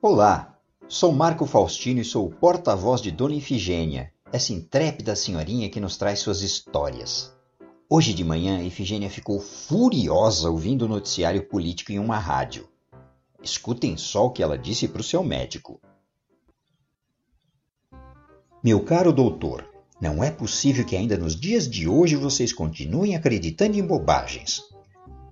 Olá, sou Marco Faustino e sou o porta-voz de Dona Ifigênia, essa intrépida senhorinha que nos traz suas histórias. Hoje de manhã, Ifigênia ficou furiosa ouvindo o noticiário político em uma rádio. Escutem só o que ela disse para o seu médico. Meu caro doutor, não é possível que ainda nos dias de hoje vocês continuem acreditando em bobagens.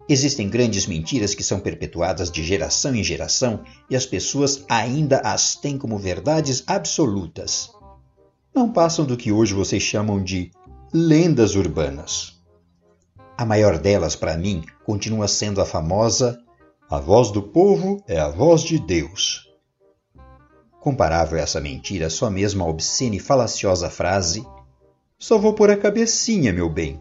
Existem grandes mentiras que são perpetuadas de geração em geração e as pessoas ainda as têm como verdades absolutas. Não passam do que hoje vocês chamam de lendas urbanas. A maior delas, para mim, continua sendo a famosa A voz do povo é a voz de Deus. Comparável a essa mentira, só mesmo a obscena e falaciosa frase Só vou pôr a cabecinha, meu bem,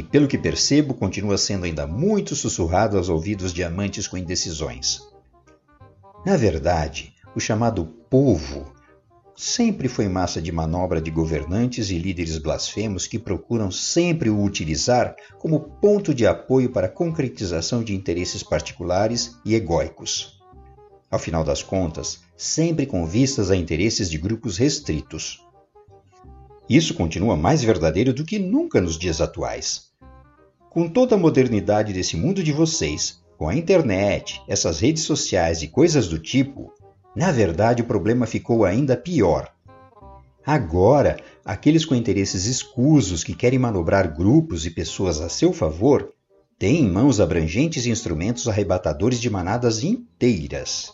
que, pelo que percebo, continua sendo ainda muito sussurrado aos ouvidos de amantes com indecisões. Na verdade, o chamado povo sempre foi massa de manobra de governantes e líderes blasfemos que procuram sempre o utilizar como ponto de apoio para a concretização de interesses particulares e egóicos. Ao final das contas, sempre com vistas a interesses de grupos restritos. Isso continua mais verdadeiro do que nunca nos dias atuais. Com toda a modernidade desse mundo de vocês, com a internet, essas redes sociais e coisas do tipo, na verdade o problema ficou ainda pior. Agora, aqueles com interesses escusos que querem manobrar grupos e pessoas a seu favor têm em mãos abrangentes instrumentos arrebatadores de manadas inteiras.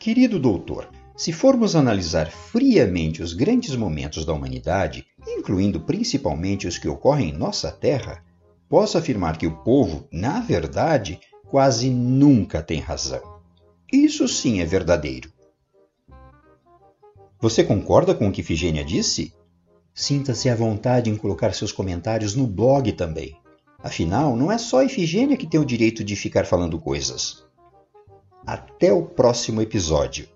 Querido doutor, se formos analisar friamente os grandes momentos da humanidade, incluindo principalmente os que ocorrem em nossa Terra, posso afirmar que o povo, na verdade, quase nunca tem razão. Isso sim é verdadeiro. Você concorda com o que Figênia disse? Sinta-se à vontade em colocar seus comentários no blog também. Afinal, não é só Ifigênia que tem o direito de ficar falando coisas. Até o próximo episódio.